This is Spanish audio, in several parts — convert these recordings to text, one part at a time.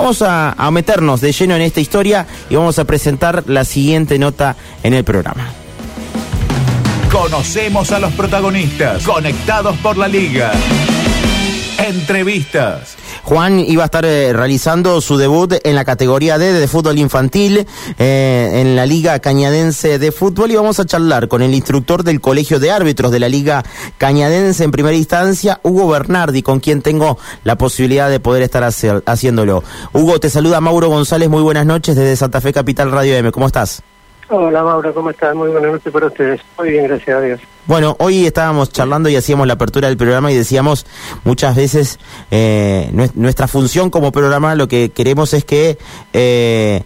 Vamos a, a meternos de lleno en esta historia y vamos a presentar la siguiente nota en el programa. Conocemos a los protagonistas, conectados por la liga. Entrevistas. Juan iba a estar eh, realizando su debut en la categoría D de fútbol infantil eh, en la Liga Cañadense de Fútbol y vamos a charlar con el instructor del Colegio de Árbitros de la Liga Cañadense en primera instancia, Hugo Bernardi, con quien tengo la posibilidad de poder estar hacer, haciéndolo. Hugo, te saluda Mauro González, muy buenas noches desde Santa Fe Capital Radio M, ¿cómo estás? Hola Mauro, ¿cómo estás? Muy buenas noches para ustedes. Muy bien, gracias a Dios. Bueno, hoy estábamos charlando y hacíamos la apertura del programa y decíamos muchas veces eh, nuestra función como programa lo que queremos es que eh,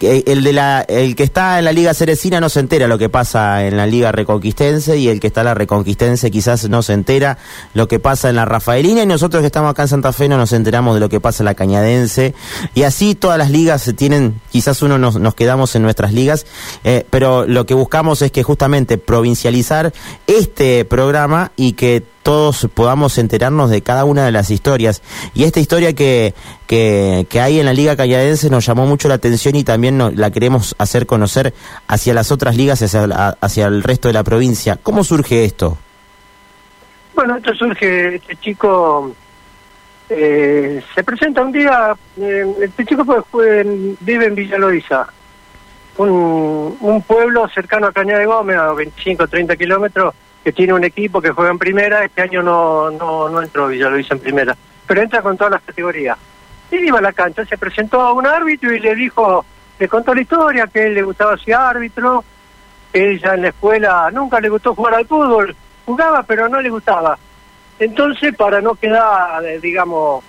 el de la el que está en la liga cerecina no se entera lo que pasa en la liga reconquistense y el que está en la reconquistense quizás no se entera lo que pasa en la rafaelina. Y nosotros que estamos acá en Santa Fe no nos enteramos de lo que pasa en la cañadense. Y así todas las ligas se tienen quizás uno nos, nos quedamos en nuestras ligas eh, pero lo que buscamos es que justamente provincializar este programa y que todos podamos enterarnos de cada una de las historias. Y esta historia que, que, hay en la Liga Calladense nos llamó mucho la atención y también la queremos hacer conocer hacia las otras ligas, hacia, hacia el resto de la provincia. ¿Cómo surge esto? Bueno, esto surge, este chico eh, se presenta un día, eh, este chico vive en Villa Loiza, un, un pueblo cercano a Cañada de Gómez, a 25 30 kilómetros, que tiene un equipo que juega en primera, este año no, no, no entró hizo en primera, pero entra con todas las categorías. Y iba a la cancha, se presentó a un árbitro y le dijo, le contó la historia, que él le gustaba ser árbitro, él ya en la escuela nunca le gustó jugar al fútbol, jugaba pero no le gustaba. Entonces, para no quedar, eh, digamos,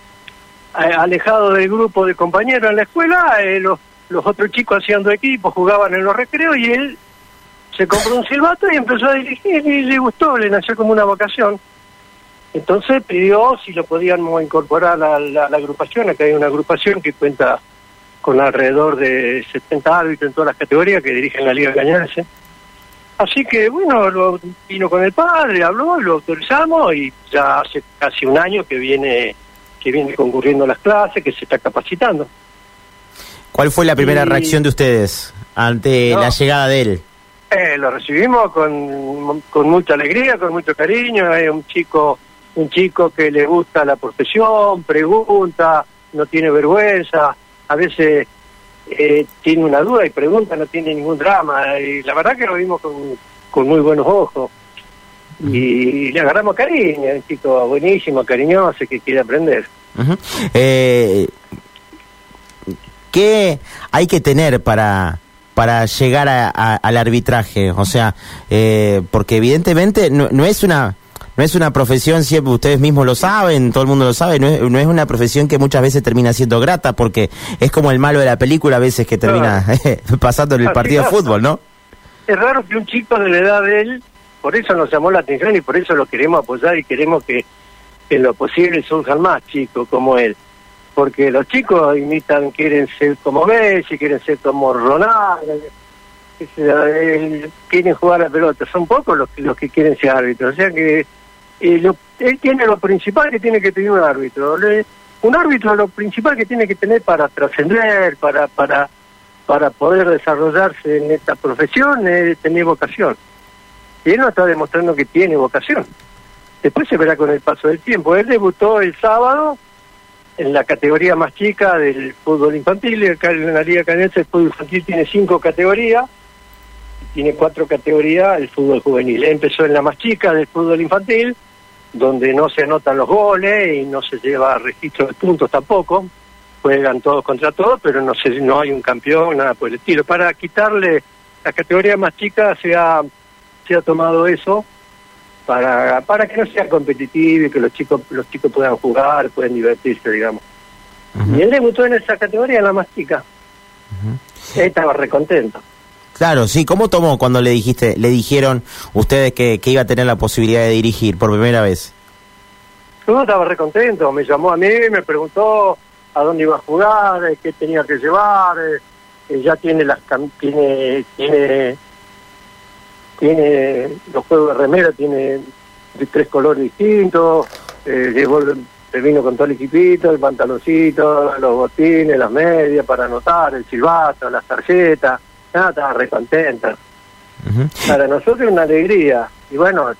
alejado del grupo de compañeros en la escuela, eh, los, los otros chicos haciendo equipo, jugaban en los recreos y él se compró un silbato y empezó a dirigir y le gustó, le nació como una vocación. Entonces pidió si lo podíamos incorporar a la, agrupación, acá hay una agrupación que cuenta con alrededor de 70 árbitros en todas las categorías que dirigen la Liga Cañarse. Así que bueno, lo, vino con el padre, habló, lo autorizamos y ya hace casi un año que viene que viene concurriendo a las clases, que se está capacitando. ¿Cuál fue la primera reacción de ustedes ante la llegada de él? Eh, lo recibimos con, con mucha alegría, con mucho cariño. Es un chico, un chico que le gusta la profesión, pregunta, no tiene vergüenza. A veces eh, tiene una duda y pregunta, no tiene ningún drama. Y la verdad que lo vimos con, con muy buenos ojos. Y le agarramos cariño, un chico buenísimo, cariñoso, que quiere aprender. eh, ¿Qué hay que tener para para llegar al arbitraje? O sea, eh, porque evidentemente no, es una no es una profesión, siempre ustedes mismos lo saben, todo el mundo lo sabe, no es, no es una profesión que muchas veces termina siendo grata, porque es como el malo de la película a veces que termina pasando en el partido de fútbol, ¿no? Es raro que un chico de la edad de él, por eso nos llamó la atención y por eso lo queremos apoyar y queremos que en lo posible surjan más chicos como él porque los chicos imitan, quieren ser como Messi, quieren ser como Ronaldo, quieren jugar a la pelota, son pocos los, los que quieren ser árbitros, o sea que eh, él tiene lo principal que tiene que tener un árbitro, un árbitro lo principal que tiene que tener para trascender, para, para, para poder desarrollarse en esta profesión es tener vocación. Y él nos está demostrando que tiene vocación. Después se verá con el paso del tiempo. Él debutó el sábado en la categoría más chica del fútbol infantil. En la Liga Canense el fútbol infantil tiene cinco categorías, tiene cuatro categorías el fútbol juvenil. Empezó en la más chica del fútbol infantil, donde no se anotan los goles y no se lleva registro de puntos tampoco. Juegan todos contra todos, pero no, se, no hay un campeón, nada por el estilo. Para quitarle la categoría más chica se ha, se ha tomado eso para, para que no sea competitivo y que los chicos los chicos puedan jugar, puedan divertirse, digamos. Y él debutó en esa categoría, en la más chica. Él estaba recontento. Claro, sí. ¿Cómo tomó cuando le dijiste, le dijeron ustedes que, que iba a tener la posibilidad de dirigir por primera vez? Yo estaba recontento. Me llamó a mí, me preguntó a dónde iba a jugar, eh, qué tenía que llevar. Eh, ya tiene las tiene tiene tiene los juegos de remera tiene tres colores distintos, eh, llevó se vino con todo el equipito, el pantaloncito, los botines, las medias para anotar, el silbato, las tarjetas, nada, estaba re contenta. Para nosotros es una alegría. Y bueno,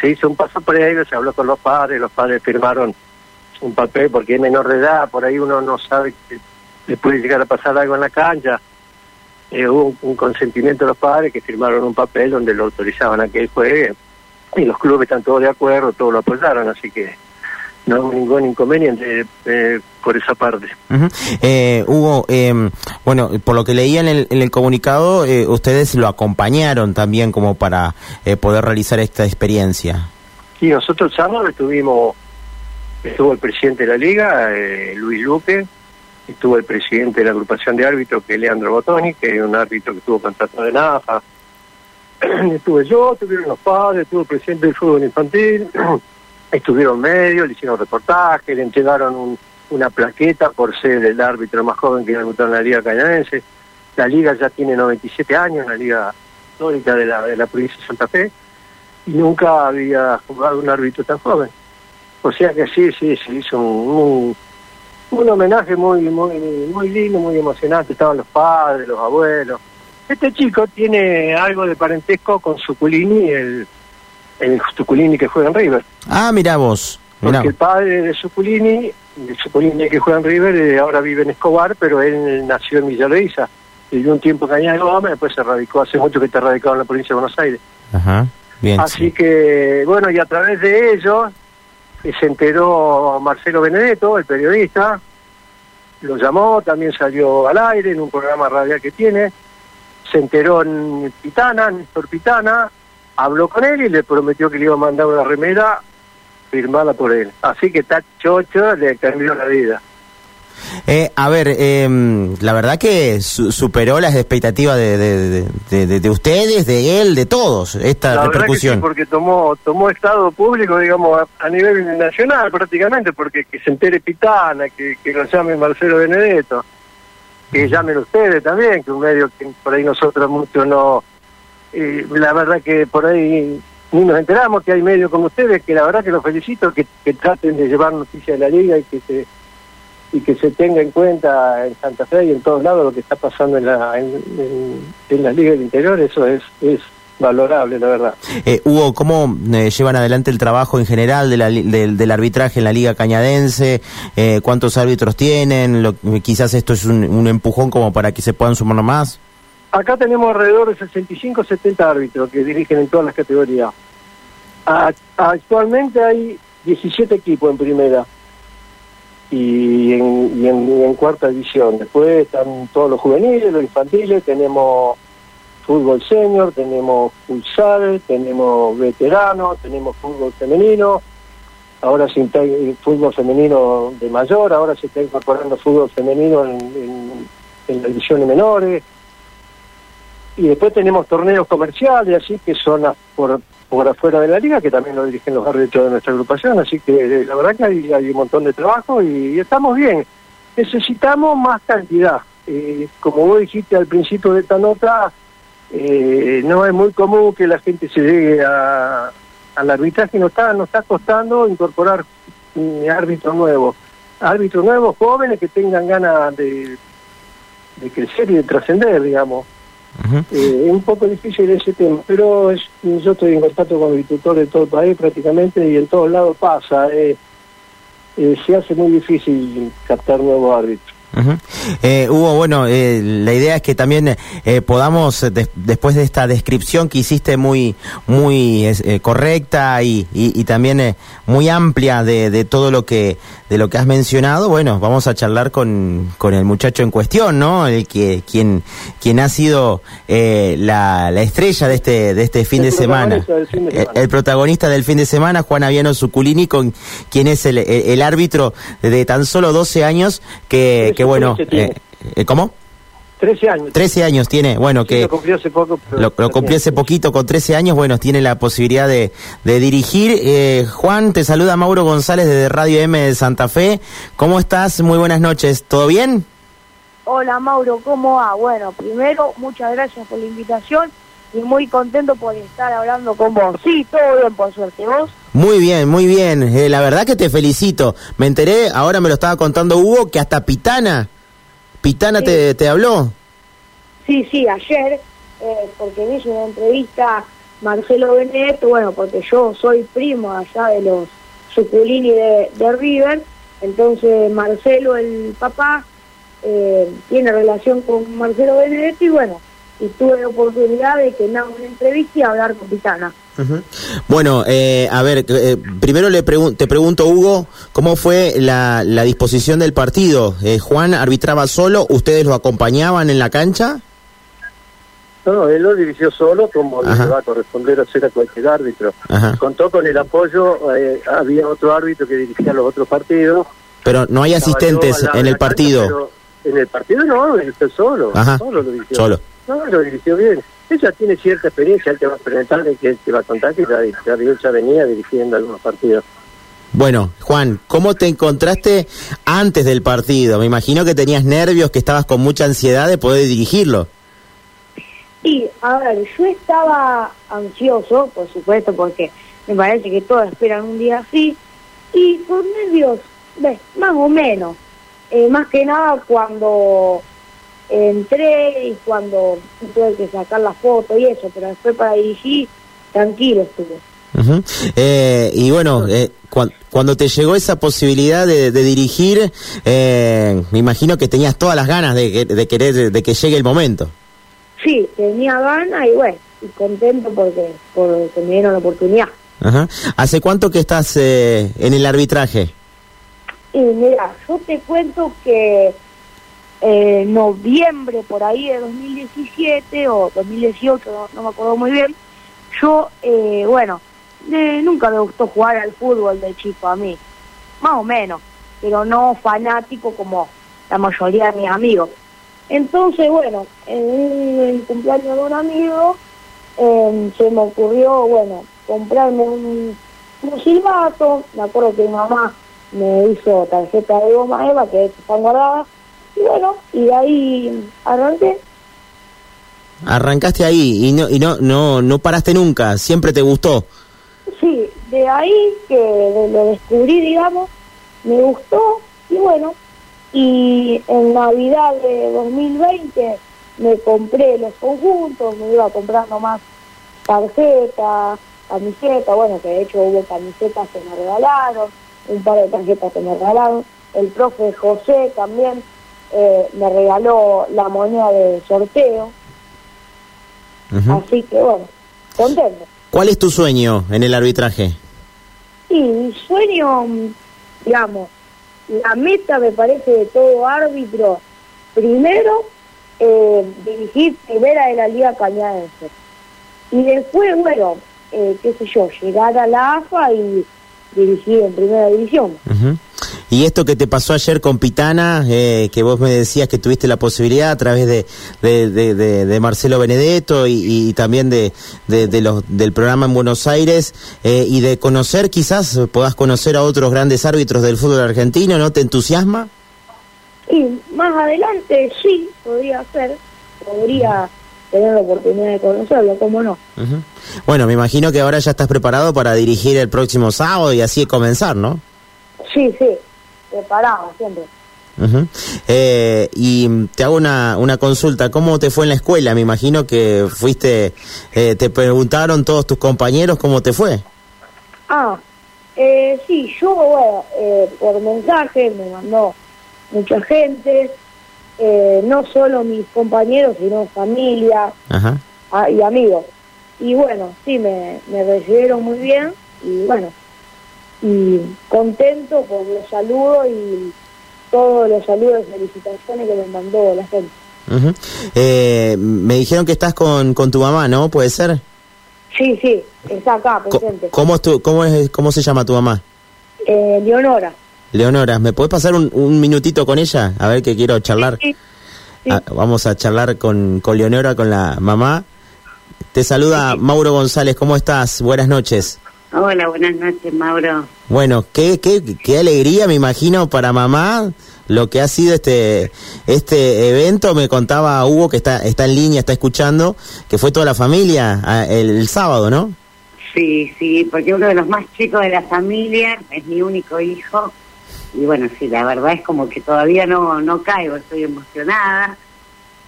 se hizo un paso previo, se habló con los padres, los padres firmaron un papel porque es menor de edad, por ahí uno no sabe que le puede llegar a pasar algo en la cancha. Eh, hubo un, consentimiento de los padres que firmaron un papel donde lo autorizaban a que él juegue y los clubes están todos de acuerdo, todos lo apoyaron, así que no hubo ningún inconveniente eh, por esa parte. eh, Hugo, em, bueno, por lo que leía en el, en el comunicado, eh, ustedes lo acompañaron también como para eh, poder realizar esta experiencia. Sí, nosotros el sábado estuvimos, estuvo el presidente de la liga, Luis Luque, estuvo el presidente de la agrupación de árbitros, que es Leandro Botoni, que es un árbitro que tuvo contrato de NAFA, estuve yo, estuvieron los padres, estuvo el presidente del fútbol infantil, estuvieron medios, le hicieron reportaje, le entregaron una plaqueta por ser el árbitro más joven que debutó en la Liga Cañadense. La liga ya tiene 97 años, la liga histórica de la, de la provincia de Santa Fe, y nunca había jugado un árbitro tan joven. O sea que sí, sí, se hizo un, un, homenaje muy, muy, muy lindo, muy emocionante. Estaban los padres, los abuelos. Este chico tiene algo de parentesco con Suculini, el el Suculini que juega en River. Ah, mira vos. Porque el padre de Suculini, de Suculini que juega en River, eh, ahora vive en Escobar, pero él nació en Villa Luisa. Vivió un tiempo en Cañada Gómez, después se radicó, hace mucho que está radicado en la provincia de Buenos Aires. Ajá, bien. Así que, bueno, y a través de ellos se enteró Marcelo Benedetto, el periodista, lo llamó, también salió al aire en un programa radial que tiene, se enteró en Pitana, Néstor Pitana, habló con él y le prometió que le iba a mandar una remera firmada por él. Así que está chocho, le cambió la vida. Eh, a ver, eh, la verdad que superó las expectativas de, de, ustedes, de él, de todos, esta la repercusión. Verdad que sí, porque tomó, tomó estado público, digamos, a, nivel nacional prácticamente, porque que se entere Pitana, que, que lo llame Marcelo Benedetto, que llamen ustedes también, que un medio que por ahí nosotros mucho no eh, la verdad que por ahí ni nos enteramos que hay medios como ustedes, que la verdad que los felicito, que, traten de llevar noticias de la liga y que se y que se tenga en cuenta en Santa Fe y en todos lados lo que está pasando en la en, en, la liga del interior, eso es, es valorable, la verdad. Eh, Hugo, ¿cómo eh, llevan adelante el trabajo en general de la, del arbitraje en la Liga Cañadense? Eh, ¿Cuántos árbitros tienen? Lo, quizás esto es un, un, empujón como para que se puedan sumar más. Acá tenemos alrededor de 65 70 árbitros que dirigen en todas las categorías. actualmente hay 17 equipos en primera y en, cuarta división. Después están todos los juveniles, los infantiles, tenemos fútbol senior, tenemos futsal, tenemos veteranos, tenemos fútbol femenino, ahora se integra fútbol femenino de mayor, ahora se está incorporando fútbol femenino en, en, en las divisiones menores y después tenemos torneos comerciales, así que son por, por afuera de la liga, que también lo dirigen los árbitros de nuestra agrupación, así que eh, la verdad que hay, un montón de trabajo y, estamos bien. Necesitamos más cantidad. Eh, como vos dijiste al principio de esta nota, eh, no es muy común que la gente se llegue a, al arbitraje, nos está, nos está costando incorporar árbitros nuevos, árbitros nuevos, jóvenes que tengan ganas de crecer y de trascender, digamos. Eh, es un poco difícil ese tema, pero es, yo estoy en contacto con agricultores de todo el país prácticamente y en todos lados pasa. Eh, eh, se hace muy difícil captar nuevos árbitros. Eh, Hugo, bueno, eh, la idea es que también eh, podamos, después de esta descripción que hiciste muy, muy correcta y, y, también muy amplia de, de, todo lo que, de lo que has mencionado, bueno, vamos a charlar con, con el muchacho en cuestión, ¿no? El que, quien, quien ha sido la, la, estrella de este, de este fin, de semana. El, protagonista del fin de semana, Juan Aviano Suculini, con quien es el, el, árbitro de tan solo 12 años que que bueno, eh, eh, ¿cómo? 13 años. 13 años tiene, bueno, que... Lo cumplió hace poco. Lo, cumplió hace poquito, con 13 años, bueno, tiene la posibilidad de, de dirigir. Eh, Juan, te saluda Mauro González desde Radio M de Santa Fe. ¿Cómo estás? Muy buenas noches. ¿Todo bien? Hola Mauro, ¿cómo va? Bueno, primero, muchas gracias por la invitación y muy contento por estar hablando con vos. Sí, todo bien, por suerte. ¿Vos? Muy bien, muy bien. Eh, la verdad que te felicito. Me enteré, ahora me lo estaba contando Hugo, que hasta Pitana, Pitana Sí. te, te habló. Sí, sí, ayer, eh, porque me hizo una entrevista Marcelo Benedetto, bueno, porque yo soy primo allá de los Suculini de, de River, entonces Marcelo, el papá, eh, tiene relación con Marcelo Benedetto y bueno, y tuve la oportunidad de que me haga una entrevista y hablar con Pitana. Bueno, eh, a ver, eh, primero le pregun- te pregunto, Hugo, ¿cómo fue la, la disposición del partido? Eh, ¿Juan arbitraba solo? ¿Ustedes lo acompañaban en la cancha? No, él lo dirigió solo como Ajá. le va a corresponder hacer a cualquier árbitro. Ajá. Contó con el apoyo, eh, había otro árbitro que dirigía los otros partidos. Pero no hay asistentes en el cancha, partido. pero en el partido no, él fue solo. Ajá. Solo lo dirigió. Solo. No, lo dirigió bien. Ella tiene cierta experiencia, él te va a presentar, que él te va a contar que ya, ya, ya venía dirigiendo algunos partidos. Bueno, Juan, ¿cómo te encontraste antes del partido? Me imagino que tenías nervios, que estabas con mucha ansiedad de poder dirigirlo. Y, a ver, yo estaba ansioso, por supuesto, porque me parece que todos esperan un día así, y con nervios, ves, más o menos. Eh, más que nada cuando entré y cuando tuve que sacar la foto y eso, pero después para dirigir, tranquilo estuve. Eh, y bueno, eh, cuan- cuando te llegó esa posibilidad de, de dirigir, eh, me imagino que tenías todas las ganas de, de querer, de que llegue el momento. Sí, tenía ganas y bueno, y contento porque, porque me dieron la oportunidad. Ajá. ¿Hace cuánto que estás eh, en el arbitraje? Y mira, yo te cuento que eh, noviembre por ahí de 2017 o 2018, no, me acuerdo muy bien, yo, eh, bueno, nunca me gustó jugar al fútbol de chico a mí, más o menos, pero no fanático como la mayoría de mis amigos. Entonces, bueno, en el cumpleaños de un amigo eh, se me ocurrió, bueno, comprarme un, un silbato, me acuerdo que mi mamá me hizo tarjeta de goma Eva, que están guardadas, y bueno, y de ahí arranqué. Arrancaste ahí y no y no no no paraste nunca, siempre te gustó. Sí, de ahí que lo descubrí, digamos, me gustó, y bueno, y en Navidad de 2020 me compré los conjuntos, me iba comprando más tarjetas, camisetas, bueno, que de hecho hubo camisetas que me regalaron, un par de tarjetas que me regalaron, el profe José también eh, me regaló la moneda de sorteo, así que bueno, contento. ¿Cuál es tu sueño en el arbitraje? Sí, mi sueño, digamos, la meta me parece de todo árbitro, primero, eh, dirigir primera de la Liga Cañadense. Y después, bueno, eh, qué sé yo, llegar a la AFA y dirigir en primera división. Y esto que te pasó ayer con Pitana, eh, que vos me decías que tuviste la posibilidad a través de, de, de- de- de Marcelo Benedetto y, y también de, los, del programa en Buenos Aires, eh, y de conocer, quizás podás conocer a otros grandes árbitros del fútbol argentino, ¿no? ¿Te entusiasma? Y más adelante, sí, podría ser, podría tener la oportunidad de conocerlo, ¿cómo no? Bueno, me imagino que ahora ya estás preparado para dirigir el próximo sábado y así comenzar, ¿no? Sí, sí, preparado siempre. Eh, y te hago una, una consulta, ¿cómo te fue en la escuela? Me imagino que fuiste, eh, te preguntaron todos tus compañeros cómo te fue. Ah, eh, sí, yo, bueno, eh, por mensaje me mandó mucha gente, eh, no solo mis compañeros, sino familia Ajá. ah, y amigos. Y bueno, sí, me, me recibieron muy bien y bueno, y contento por los saludos y todos los saludos y felicitaciones que me mandó la gente. Eh, me dijeron que estás con, con tu mamá, ¿no? ¿Puede ser? Sí, sí, está acá presente. ¿Cómo, es tu- cómo, es, ¿Cómo se llama tu mamá? Eh, Leonora. Leonora, ¿me puedes pasar un, un minutito con ella? A ver que quiero charlar. Sí, sí. Ah, vamos a charlar con, con Leonora, con la mamá. Te saluda Mauro González, ¿cómo estás? Buenas noches. Hola, buenas noches, Mauro. Bueno, qué, qué, qué alegría, me imagino, para mamá lo que ha sido este este evento. Me contaba Hugo que está está en línea, está escuchando, que fue toda la familia ah, el, el sábado, ¿no? Sí, sí, porque uno de los más chicos de la familia es mi único hijo y bueno, sí, la verdad es como que todavía no, no caigo, estoy emocionada,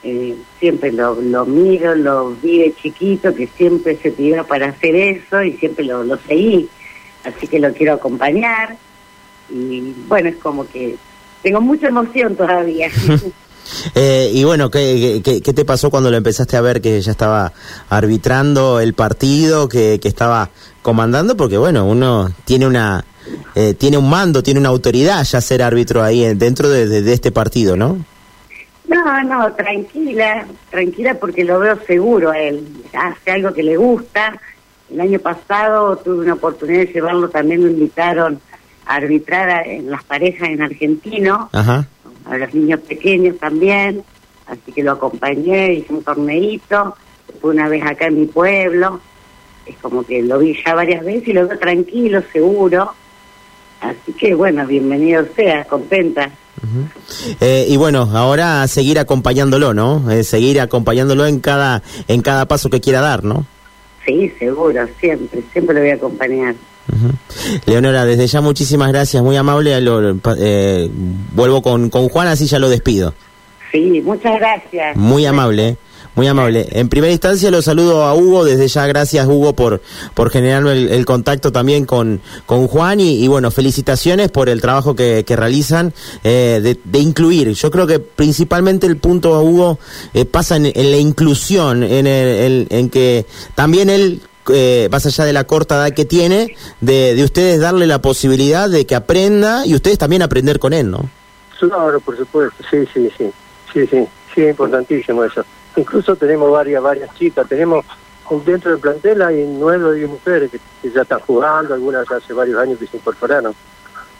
eh, siempre lo, lo miro, lo vi de chiquito, que siempre se pidió para hacer eso y siempre lo, lo seguí, así que lo quiero acompañar y bueno, es como que tengo mucha emoción todavía. Eh, y bueno, ¿qué, ¿qué, qué, te pasó cuando lo empezaste a ver que ya estaba arbitrando el partido, que, que estaba comandando? Porque bueno, uno tiene una eh, tiene un mando, tiene una autoridad ya ser árbitro ahí dentro de, de, de, este partido, ¿no? No, no, tranquila, tranquila porque lo veo seguro a él. Hace algo que le gusta. El año pasado tuve una oportunidad de llevarlo, también me invitaron a arbitrar en las parejas en argentino. Ajá a los niños pequeños también, así que lo acompañé, hice un torneito, fue una vez acá en mi pueblo, es como que lo vi ya varias veces y lo veo tranquilo, seguro, así que bueno, bienvenido sea, contenta. Uh -huh. eh, y bueno, ahora seguir acompañándolo, ¿no? Eh, seguir acompañándolo en cada en cada paso que quiera dar, ¿no? Sí, seguro, siempre, siempre lo voy a acompañar. Uh -huh. Leonora, desde ya muchísimas gracias, muy amable. Lo, eh, vuelvo con, con Juan, así ya lo despido. Sí, muchas gracias. Muy amable. Muy amable. En primera instancia lo saludo a Hugo, desde ya gracias Hugo por, por generar el, contacto también con, con Juan y, bueno, felicitaciones por el trabajo que, que realizan eh, de, incluir. Yo creo que principalmente el punto, Hugo, eh, pasa en, en, la inclusión, en, el, en que también él eh, más allá de la corta edad que tiene, de, de, ustedes darle la posibilidad de que aprenda y ustedes también aprender con él, ¿no? Claro, por supuesto, sí, sí, sí, sí, sí, sí, importantísimo eso. Incluso tenemos varias, varias chicas, tenemos dentro del plantel hay nueve o diez mujeres que, que, ya están jugando, algunas hace varios años que se incorporaron.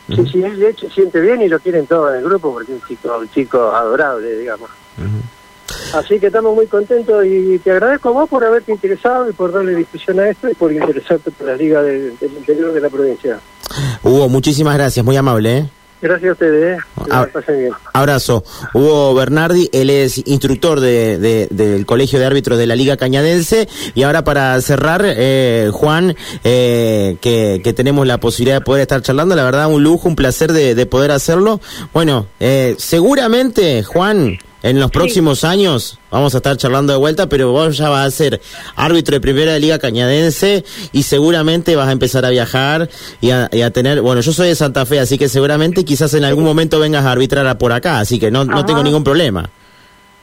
Uh -huh. Sí, sí, él de hecho siente bien y lo quieren todos en el grupo porque es un chico, un chico adorable, digamos. Uh -huh. Así que estamos muy contentos y te agradezco a vos por haberte interesado y por darle difusión a esto y por interesarte por la Liga del, del Interior de la provincia. Hugo, muchísimas gracias, muy amable. ¿eh? Gracias a ustedes. ¿eh? Abrazo. Hugo Bernardi, él es instructor de, de, del Colegio de Árbitros de la Liga Cañadense. Y ahora para cerrar, eh, Juan, eh, que, que, tenemos la posibilidad de poder estar charlando, la verdad un lujo, un placer de, de poder hacerlo. Bueno, eh, seguramente, Juan, en los próximos sí. años vamos a estar charlando de vuelta, pero vos ya vas a ser árbitro de primera liga cañadense y seguramente vas a empezar a viajar y a, y a, tener, bueno, yo soy de Santa Fe, así que seguramente quizás en algún momento vengas a arbitrar por acá, así que no, no tengo ningún problema.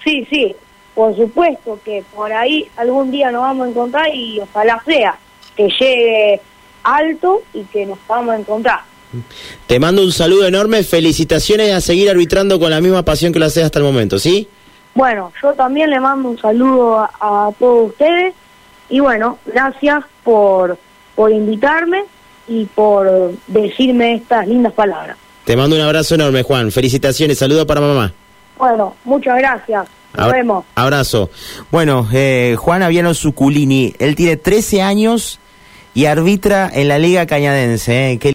Sí, sí, por supuesto que por ahí algún día nos vamos a encontrar y ojalá sea que llegue alto y que nos vamos a encontrar. Te mando un saludo enorme, felicitaciones a seguir arbitrando con la misma pasión que lo haces hasta el momento, ¿sí? Bueno, yo también le mando un saludo a, a todos ustedes y bueno, gracias por, por invitarme y por decirme estas lindas palabras. Te mando un abrazo enorme, Juan. Felicitaciones, saludo para mamá. Bueno, muchas gracias. Nos vemos. Abrazo. Bueno, eh, Juan Aviano Suculini, él tiene 13 años y arbitra en la Liga Cañadense. ¿eh?